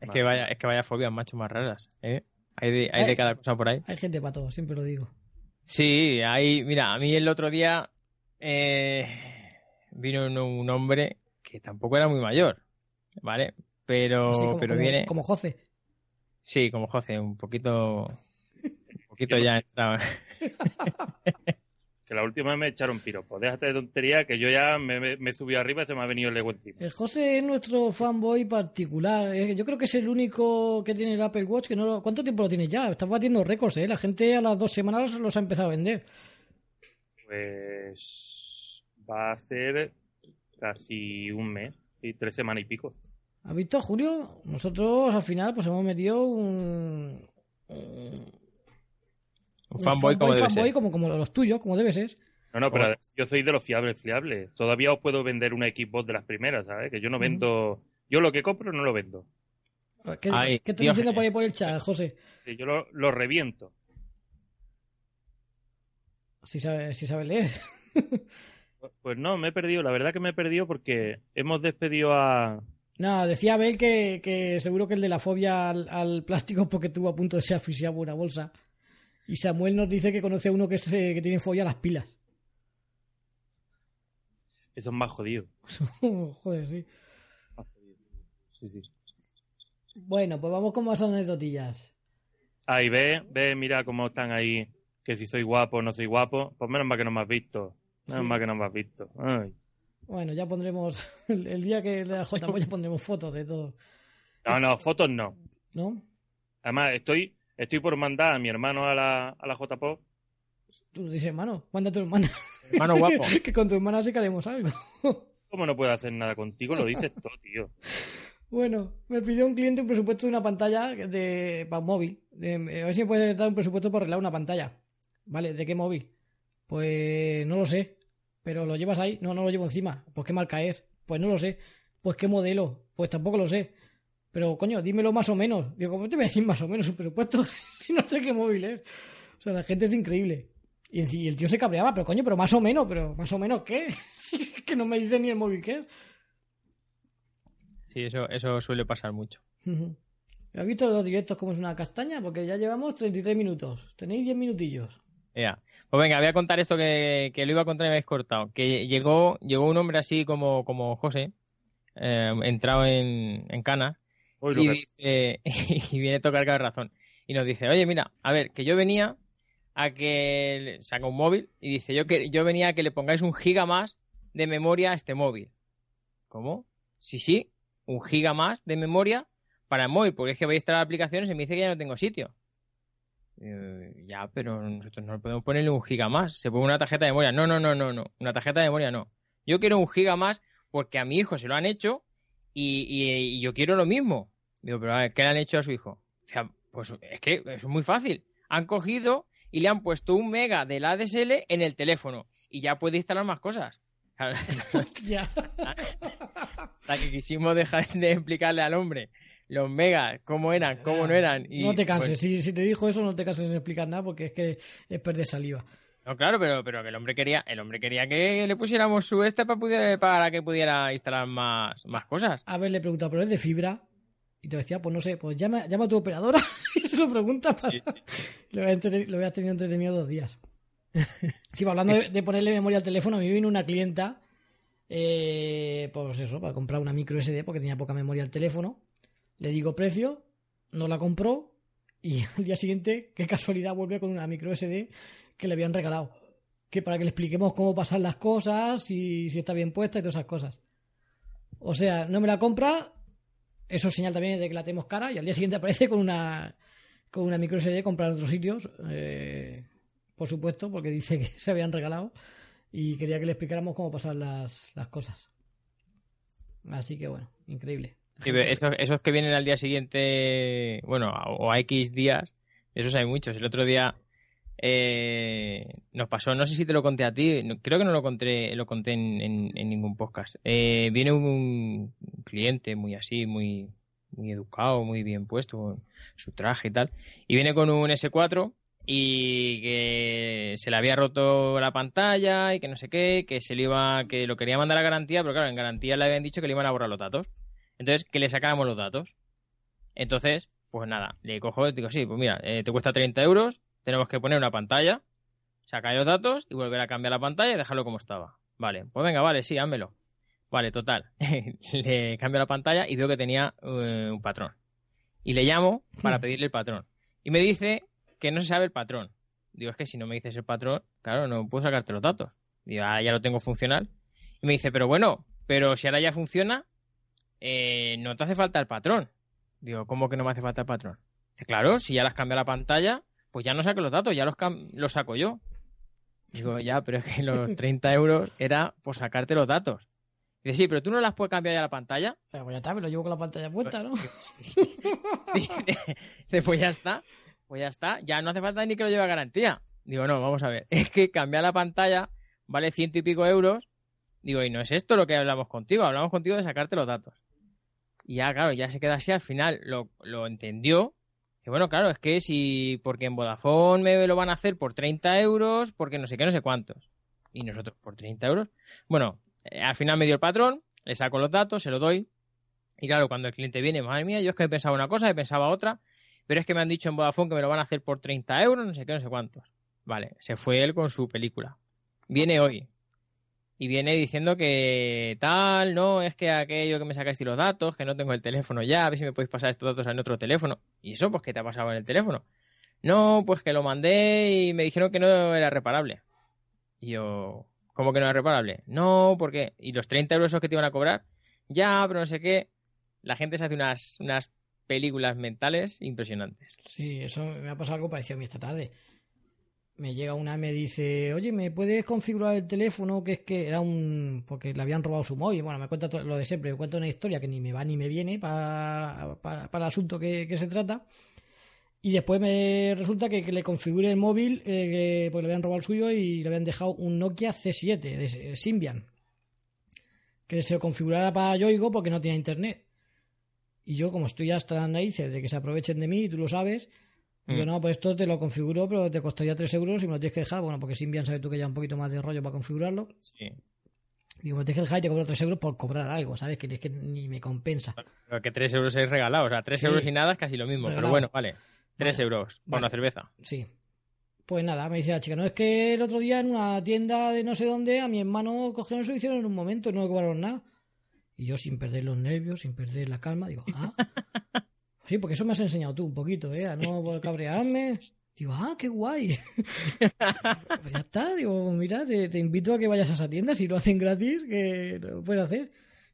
Es que vaya, es que vaya fobias macho más raras, ¿eh? Hay de, hay Ay. de cada cosa por ahí. Hay gente para todo, siempre lo digo. Sí, hay, mira, a mí el otro día eh, vino un, hombre que tampoco era muy mayor, ¿vale? Pero, como, pero como- viene, como José. sí, como José, un poquito, un poquito *laughs* ya entraba. *laughs* Que la última vez me echaron piropo. Déjate de tontería que yo ya me, me, me subí arriba y se me ha venido el ego encima. El José es nuestro fanboy particular. Eh, Yo creo que es el único que tiene el Apple Watch que no lo... ¿Cuánto tiempo lo tiene ya? Está batiendo récords, ¿eh? La gente a las dos semanas los ha empezado a vender. Pues va a ser casi un mes y tres semanas y pico. ¿Has visto, Julio? Nosotros al final pues hemos metido un... un Un fanboy como debe fanboy ser. como, como los tuyos, como debe ser. No, no, pero yo soy de los fiables, fiables. Todavía os puedo vender una Xbox de las primeras, ¿sabes? Que yo no vendo... Yo lo que compro no lo vendo. ¿Qué, Ay, ¿qué estás diciendo por ahí por el chat, José? Yo lo, lo reviento. Si sabe, si sabe leer. *laughs* Pues no, me he perdido. La verdad que me he perdido porque hemos despedido a... No, decía Abel que, que seguro que el de la fobia al, al plástico porque estuvo a punto de ser asfixiado por una bolsa. Y Samuel nos dice que conoce a uno que, se- que tiene fobia a las pilas. Eso es más jodido. *laughs* Joder, sí. Más jodido. Sí, sí. Bueno, pues vamos con más anécdotillas. Ahí ve, ve, mira cómo están ahí. Que si soy guapo o no soy guapo. Pues menos mal que no me has visto. Sí. mal que no me has visto. Ay. Bueno, ya pondremos, *laughs* el, día que la *laughs* J, ya pondremos fotos de todo. No, no, fotos no. ¿No? Además, estoy, estoy por mandar a mi hermano a la, a la JPO. Tú dices, hermano, manda a tu hermana. Hermano *laughs* guapo. que con tu hermana sí que haremos algo. ¿Cómo no puedo hacer nada contigo? Lo dices todo, tío. Bueno, me pidió un cliente un presupuesto de una pantalla de, para un móvil. De- a ver si me puede dar un presupuesto para arreglar una pantalla. ¿Vale? ¿De qué móvil? Pues no lo sé. ¿Pero lo llevas ahí? No, no lo llevo encima. ¿Pues qué marca es? Pues no lo sé. ¿Pues qué modelo? Pues tampoco lo sé. Pero coño, dímelo más o menos. Digo, ¿cómo te voy a decir más o menos un presupuesto *laughs* si no sé qué móvil es? O sea, la gente es increíble. Y el, tío se cabreaba, pero coño, pero más o menos, pero más o menos qué? *laughs* Que no me dice ni el móvil que es. Sí, eso, eso suele pasar mucho. ¿Has visto los directos como es una castaña? Porque ya llevamos 33 minutos. Tenéis 10 minutillos. Ya. Pues venga, voy a contar esto que, que lo iba a contar y me habéis cortado. Que llegó, llegó un hombre así como, como José, eh, entrado en, en Uy, lo y, que- dice, *laughs* y viene a tocar cada razón. Y nos dice, oye, mira, a ver, que yo venía a que saca un móvil y dice, yo que yo venía a que le pongáis un giga más de memoria a este móvil. ¿Cómo? Sí, sí, un giga más de memoria para el móvil, porque es que voy a instalar aplicaciones y me dice que ya no tengo sitio. Eh, ya, pero nosotros no podemos ponerle un giga más. Se pone una tarjeta de memoria. No, no, no, no, no. Una tarjeta de memoria no. Yo quiero un giga más porque a mi hijo se lo han hecho y, y- y yo quiero lo mismo. Digo, pero a ver, ¿qué le han hecho a su hijo? O sea, pues es que es muy fácil. Han cogido y le han puesto un mega del ADSL en el teléfono y ya puede instalar más cosas. *laughs* Ya. Hasta que quisimos dejar de explicarle al hombre los megas, cómo eran, cómo no eran. Y, no te canses. pues, Si, si te dijo eso, no te canses en explicar nada porque es que es perder saliva. no, claro, pero, pero que el hombre quería, el hombre quería que le pusiéramos su este para, pudiera- para que pudiera instalar más, más cosas. A ver, le preguntado, ¿pero es de fibra? Y te decía, pues no sé, pues llama, llama a tu operadora *laughs* y se lo pregunta para... Sí, *laughs* Lo voy a lo voy a tener entretenido dos días. Sí, hablando de, de ponerle memoria al teléfono, a mí vino una clienta, eh, pues eso, para comprar una micro SD porque tenía poca memoria al teléfono. Le digo precio, no la compró y *laughs* al día siguiente, qué casualidad, vuelve con una micro SD que le habían regalado. Que para que le expliquemos cómo pasan las cosas y si está bien puesta y todas esas cosas. O sea, no me la compra, eso es señal también de que la tenemos cara y al día siguiente aparece con una con una micro SD comprar en otros sitios, eh, por supuesto, porque dice que *laughs* se habían regalado y quería que le explicáramos cómo pasar las, las cosas. Así que bueno, increíble. Esos, que vienen al día siguiente, bueno, o a X días, esos hay muchos. El otro día eh, nos pasó, no sé si te lo conté a ti, creo que no lo conté, lo conté en, ningún podcast. Eh, viene un, cliente muy así, muy, muy educado, muy bien puesto, su traje y tal, y viene con un S4 y que se le había roto la pantalla y que no sé qué, que se le iba, que lo quería mandar a garantía, pero claro, en garantía le habían dicho que le iban a borrar los datos. Entonces, que le sacáramos los datos. Entonces, pues nada, le cojo, digo, sí, pues mira, eh, te cuesta 30 euros, tenemos que poner una pantalla, sacar los datos y volver a cambiar la pantalla y dejarlo como estaba. Vale, pues venga, vale, sí, házmelo. Vale, total. *laughs* le cambio la pantalla y veo que tenía eh, un patrón. Y le llamo para *laughs* pedirle el patrón. Y me dice que no se sabe el patrón. Digo, es que si no me dices el patrón, claro, no puedo sacarte los datos. Digo, ah, ya lo tengo funcional. Y me dice, pero bueno, pero si ahora ya funciona, eh, no te hace falta el patrón. Digo, ¿cómo que no me hace falta el patrón? Dice, claro, si ya las cambia la pantalla, pues ya no saco los datos, ya los, los saco yo. Digo, ya, pero es que los *laughs* 30 euros era por sacarte los datos. Dice, sí, pero tú no las puedes cambiar ya la pantalla. pues ya está, me lo llevo con la pantalla puesta, ¿no? *laughs* Dice, pues ya está, pues ya está, ya no hace falta ni que lo lleve a garantía. Digo, no, vamos a ver, *laughs* es que cambiar la pantalla vale ciento y pico euros Digo, y no es esto lo que hablamos contigo, hablamos contigo de sacarte los datos. Y ya, claro, ya se queda así, al final lo, lo entendió. Dice, bueno, claro, es que si, porque en Vodafone me lo van a hacer por 30 euros, porque no sé qué, no sé cuántos. Y nosotros por 30 euros. Bueno, eh, al final me dio el patrón, le saco los datos, se lo doy. Y claro, cuando el cliente viene, madre mía, yo es que he pensado una cosa, he pensado otra, pero es que me han dicho en Vodafone que me lo van a hacer por 30 euros, no sé qué, no sé cuántos. Vale, se fue él con su película. Viene hoy, y viene diciendo que tal, no, es que aquello que me sacáis los datos, que no tengo el teléfono ya, a ver si me podéis pasar estos datos en otro teléfono. ¿Y eso? Pues, ¿qué te ha pasado en el teléfono? No, pues que lo mandé y me dijeron que no era reparable. Y yo, ¿cómo que no era reparable? No, porque, ¿y los 30 euros que te iban a cobrar? Ya, pero no sé qué. La gente se hace unas, unas películas mentales impresionantes. Sí, eso me ha pasado algo parecido a mí esta tarde me llega una y me dice, oye, ¿me puedes configurar el teléfono? Que es que era un... porque le habían robado su móvil. Bueno, me cuenta lo de siempre, me cuenta una historia que ni me va ni me viene para, para, el asunto que, se trata. Y después me resulta que, le configure el móvil, eh, porque le habían robado el suyo y le habían dejado un Nokia C7 de Symbian. Que se lo configurara para Yoigo porque no tenía internet. Y yo, como estoy hasta las narices de que se aprovechen de mí, tú lo sabes, Digo, mm. no, pues esto te lo configuro, pero te costaría 3 euros y me lo tienes que dejar. Bueno, porque Symbian sabes tú que ya un poquito más de rollo para configurarlo. Sí. Digo, me tienes que dejar y te cobro 3 euros por cobrar algo, ¿sabes? Que es que ni me compensa. Pero que 3 euros es regalado, o sea, 3 euros y nada es casi lo mismo. Pero bueno, vale. 3 euros por una cerveza. Sí. Pues nada, me dice la chica, no es que el otro día en una tienda de no sé dónde a mi hermano cogieron eso y hicieron en un momento y no me cobraron nada. Y yo sin perder los nervios, sin perder la calma, digo, ah, *laughs* Sí, porque eso me has enseñado tú un poquito, ¿eh? A no cabrearme. Digo, ah, qué guay. *laughs* pues ya está, digo, mira, te, invito a que vayas a esa tienda si lo hacen gratis, que lo puedes hacer.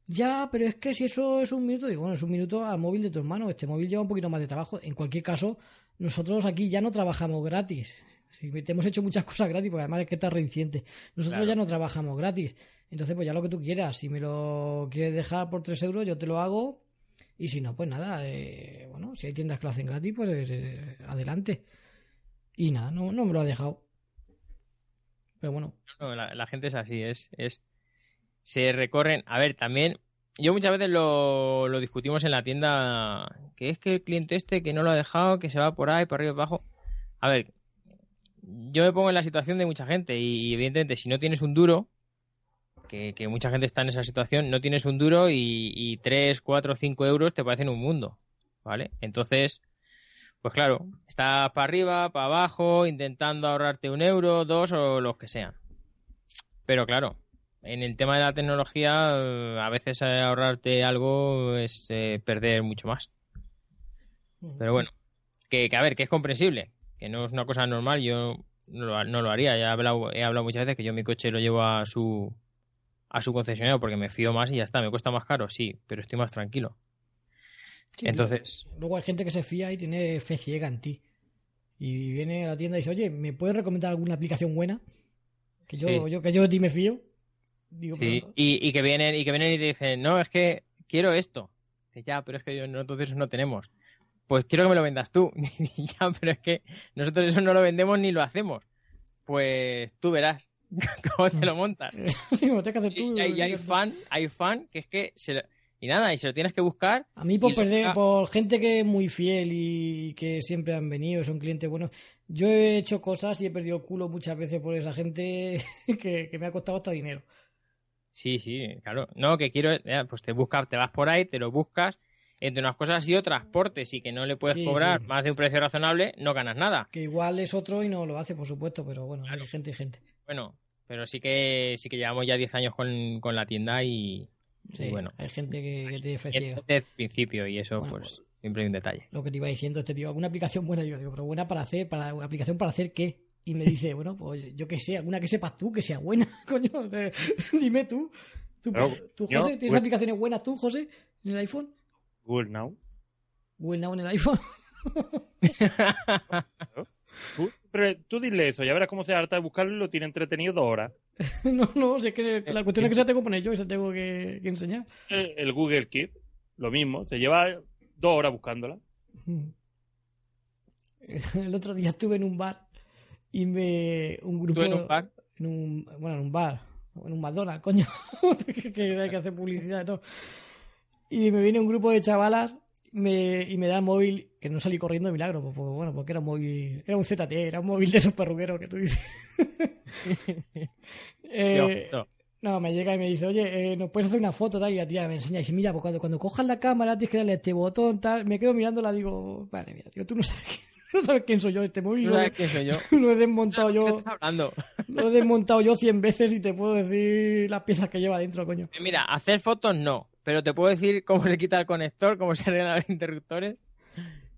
Ya, pero es que si eso es un minuto, digo, bueno, es un minuto al móvil de tu hermano. Este móvil lleva un poquito más de trabajo. En cualquier caso, nosotros aquí ya no trabajamos gratis. Si te hemos hecho muchas *laughs* cosas gratis, porque además es que está reinciente. Nosotros ya no trabajamos gratis. Entonces, pues ya lo que tú quieras. Si me lo quieres dejar por 3 euros, yo te lo hago y si no, pues nada, eh, bueno, si hay tiendas que lo hacen gratis, pues eh, adelante. Y nada, no, no me lo ha dejado. Pero bueno. la, gente es así, es, es. Se recorren. A ver, también. Yo muchas veces lo, lo discutimos en la tienda. Que es que el cliente este que no lo ha dejado, que se va por ahí, por arriba y abajo. A ver, yo me pongo en la situación de mucha gente y evidentemente si no tienes un duro, que, mucha gente está en esa situación, no tienes un duro y, y 3, 4, 5 euros te parecen un mundo, ¿vale? Entonces, pues claro, estás para arriba, para abajo, intentando ahorrarte un euro, dos o los que sean. Pero claro, en el tema de la tecnología, a veces ahorrarte algo es eh, perder mucho más. Pero bueno, que, a ver, que es comprensible, que no es una cosa normal, yo no lo, no lo haría. Ya he hablado, he hablado muchas veces que yo mi coche lo llevo a su, a su concesionario porque me fío más y ya está. ¿Me cuesta más caro? Sí, pero estoy más tranquilo. Sí, Entonces, Luego hay gente que se fía y tiene fe ciega en ti. Y viene a la tienda y dice, oye, ¿me puedes recomendar alguna aplicación buena? Que yo, Sí. yo, que yo de ti me fío. Digo, sí, pero- y, y que vienen y que vienen y te dicen, no, es que quiero esto. Dice, ya, pero es que yo, nosotros eso no tenemos. Pues quiero que me lo vendas tú. *laughs* ya, pero es que nosotros eso no lo vendemos ni lo hacemos. Pues tú verás *laughs* cómo te lo montas. *laughs* sí, me lo que hacer tú. Y, y hay fan, hay fan que es que se lo- y nada, y se lo tienes que buscar. A mí por Y- perder, por gente que es muy fiel y que siempre han venido, son clientes buenos. Yo he hecho cosas y he perdido el culo muchas veces por esa gente *laughs* que, que me ha costado hasta dinero. Sí, sí, claro. No, que quiero, pues te buscas, te vas por ahí, te lo buscas, entre unas cosas y otras, portes y que no le puedes Sí, cobrar sí. más de un precio razonable, no ganas nada. Que igual es otro y no lo hace, por supuesto, pero bueno, Claro. hay gente y gente. Bueno, pero sí que sí que llevamos ya 10 años con, con la tienda y, Sí, y bueno, hay gente que, que tiene fe ciega. desde el principio y eso Bueno, pues siempre hay un detalle. Lo que te iba diciendo este tío, alguna aplicación buena, yo digo, pero buena para hacer, para una aplicación para hacer qué? Y me dice, *laughs* bueno, pues yo qué sé, alguna que sepas tú, que sea buena, *laughs* coño, dime tú. ¿Tú, Claro, tú, yo, José, tienes aplicaciones buenas tú, José, en el iPhone? Google Now. Google Now en el iPhone. *laughs* Tú, pero tú dile eso, ya verás cómo se harta de buscarlo y lo tiene entretenido dos horas. *laughs* no, no, si es que la cuestión es que se la tengo que poner yo y se la tengo que, que enseñar. El, el Google Keep, lo mismo, se lleva dos horas buscándola. *laughs* El otro día estuve en un bar y me. Un grupo. ¿Tú en un bar? en un- bueno, en un bar. En un McDonald's, *laughs* coño. que, que hay que hacer publicidad y todo. Y me viene un grupo de chavalas me, y me da el móvil, que no salí corriendo de milagro, pues, porque, bueno, porque era un móvil. Era un ZT, era un móvil de esos perruqueros que tú dices. *laughs* Eh, Yo, no. no, me llega y me dice, oye, eh, ¿nos puedes hacer una foto? Tal? Y la tía me enseña y dice, mira, pues cuando, cuando cojas la cámara tienes que darle a este botón, tal. Me quedo mirándola, digo, vale, mira, digo, tú no sabes, *laughs* no sabes quién soy yo, este móvil ¿Tú lo, sabes quién soy yo? *laughs* lo he desmontado ¿De qué yo, estás hablando? lo he desmontado yo 100 veces y te puedo decir las piezas que lleva dentro, coño. Mira, hacer fotos no, pero te puedo decir *laughs* cómo se quita el conector, cómo se arreglan los interruptores.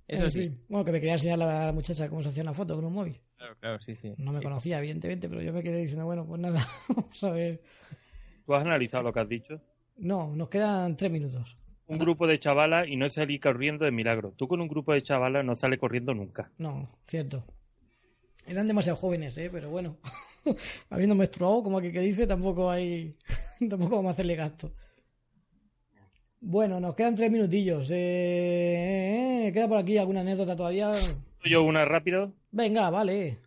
Eso sí. Bueno, que me quería enseñar a la muchacha cómo se hacía una foto con un móvil. Claro, claro, sí, sí. No me Sí. conocía, evidentemente, pero yo me quedé diciendo, bueno, pues nada, *laughs* vamos a ver. ¿Tú has analizado lo que has dicho? No, nos quedan tres minutos. Un grupo de chavalas y no salí corriendo de milagro. Tú con un grupo de chavalas no sales corriendo nunca. No, cierto. Eran demasiado jóvenes, ¿eh? Pero bueno, *laughs* habiendo menstruado, como aquí que dice, tampoco hay... tampoco vamos a hacerle gasto. Bueno, nos quedan tres minutillos. Eh, eh, ¿Queda por aquí alguna anécdota todavía? Yo una rápido, Venga, vale.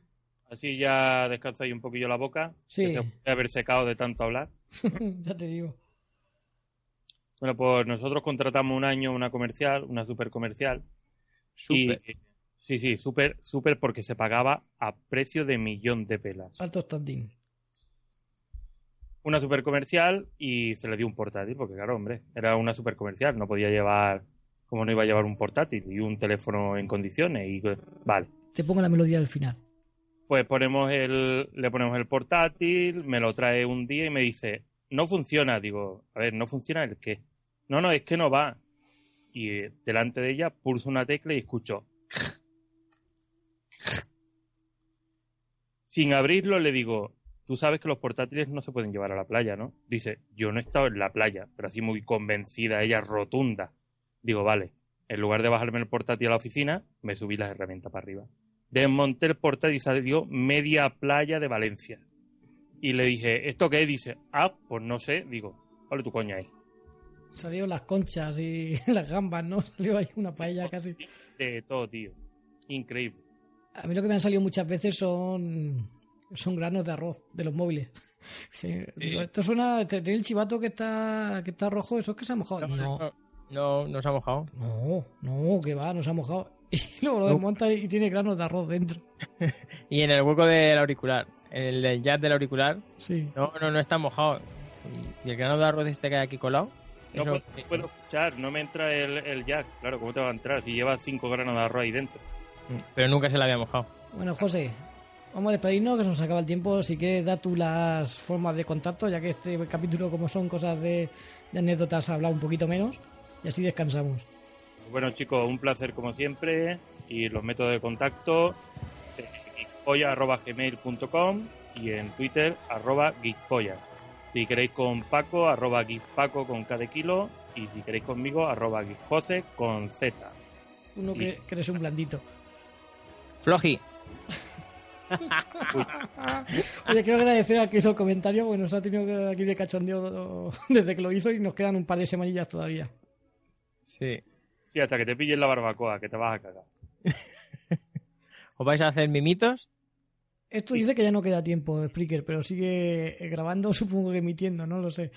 así ya descansáis un poquillo la boca. Sí. Que se puede haber secado de tanto hablar. *laughs* ya te digo. Bueno, pues nosotros contratamos un año una comercial, una super comercial. Súper. Y, sí, sí, súper, súper porque se pagaba a precio de millón de pelas. Alto standing. Una super comercial y se le dio un portátil, porque claro, hombre, era una super comercial, no podía llevar, como no iba a llevar un portátil y un teléfono en condiciones y vale. Te pongo la melodía al final. Pues ponemos el, le ponemos el portátil, me lo trae un día y me dice, no funciona. Digo, a ver, ¿no funciona el qué? No, no, es que no va. Y delante de ella pulso una tecla y escucho. *laughs* Sin abrirlo le digo, tú sabes que los portátiles no se pueden llevar a la playa, ¿no? Dice, yo no he estado en la playa, pero así muy convencida, ella rotunda. Digo, vale, en lugar de bajarme el portátil a la oficina, me subí las herramientas para arriba. Desmonté el portátil y salió media playa de Valencia. Y le dije, ¿esto qué es? Dice, ah, pues no sé. Digo, vale tu coña ahí. Salieron las conchas y *laughs* las gambas, ¿no? Salió ahí una paella casi. De todo, tío. Increíble. A mí lo que me han salido muchas veces son son granos de arroz de los móviles. *laughs* Sí, digo, esto suena, tiene el chivato que está que está rojo, eso es que se ha mojado. No, No, no, no se ha mojado. no, no, que va, no se ha mojado. *laughs* Y luego lo No. desmonta y tiene granos de arroz dentro. *laughs* Y en el hueco del auricular, en el jack del auricular, Sí. no, no, no está mojado. Y el grano de arroz este que hay aquí colado, No eso- puedo, puedo escuchar, no me entra el, el jack. Claro, ¿cómo te va a entrar si llevas cinco granos de arroz ahí dentro? pero nunca se le había mojado. Bueno, José, vamos a despedirnos, que se nos acaba el tiempo. Si quieres, da tú las formas de contacto, ya que este capítulo, como son cosas de, de anécdotas, ha hablado un poquito menos. Y así descansamos. Bueno, chicos, un placer como siempre. Y los métodos de contacto, eh, geekpolla.gmail.com y en Twitter, arroba geekpolla. Si queréis con Paco, arroba geekpaco con cada kilo. Y si queréis conmigo, arroba José con Z. Uno Y- que, que eres un blandito. Floji, *laughs* Oye, quiero agradecer al que hizo el comentario, porque nos ha tenido que- aquí de cachondeo desde que lo hizo y nos quedan un par de semanillas todavía. sí. Sí, hasta que te pilles la barbacoa, que te vas a cagar. *laughs* ¿Os vais a hacer mimitos? Esto dice que ya no queda tiempo, Spreaker, pero sigue grabando, *laughs* supongo que emitiendo, no lo sé.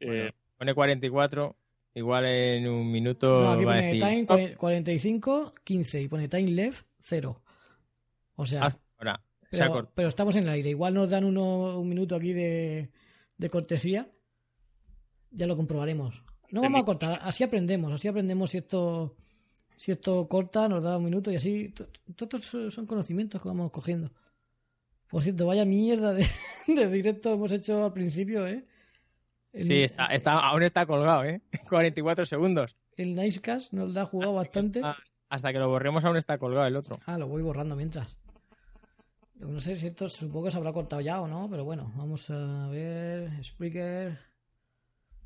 Eh, Pone 44, igual en un minuto No, aquí va a pone decir, time "Oh, cua- 45, 15 y pone time left 0. O sea, ahora". Se pero, estamos en el aire. Igual nos dan uno, un minuto aquí de, de cortesía. Ya lo comprobaremos. No vamos a cortar, así aprendemos, así aprendemos si esto si esto corta, nos da un minuto y así. Todos son conocimientos que vamos cogiendo. Por cierto, vaya mierda de, *laughs* de directo hemos hecho al principio, ¿eh? El, Sí, está, está, aún está colgado, ¿eh? *laughs* 44 segundos. el Nicecast nos la ha jugado bastante. Hasta que lo borremos aún está colgado el otro. Ah, lo voy borrando mientras. No sé si esto supongo que se habrá cortado ya o no, pero bueno, vamos a ver. Spreaker.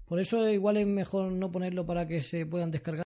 Por eso igual es mejor no ponerlo para que se puedan descargar.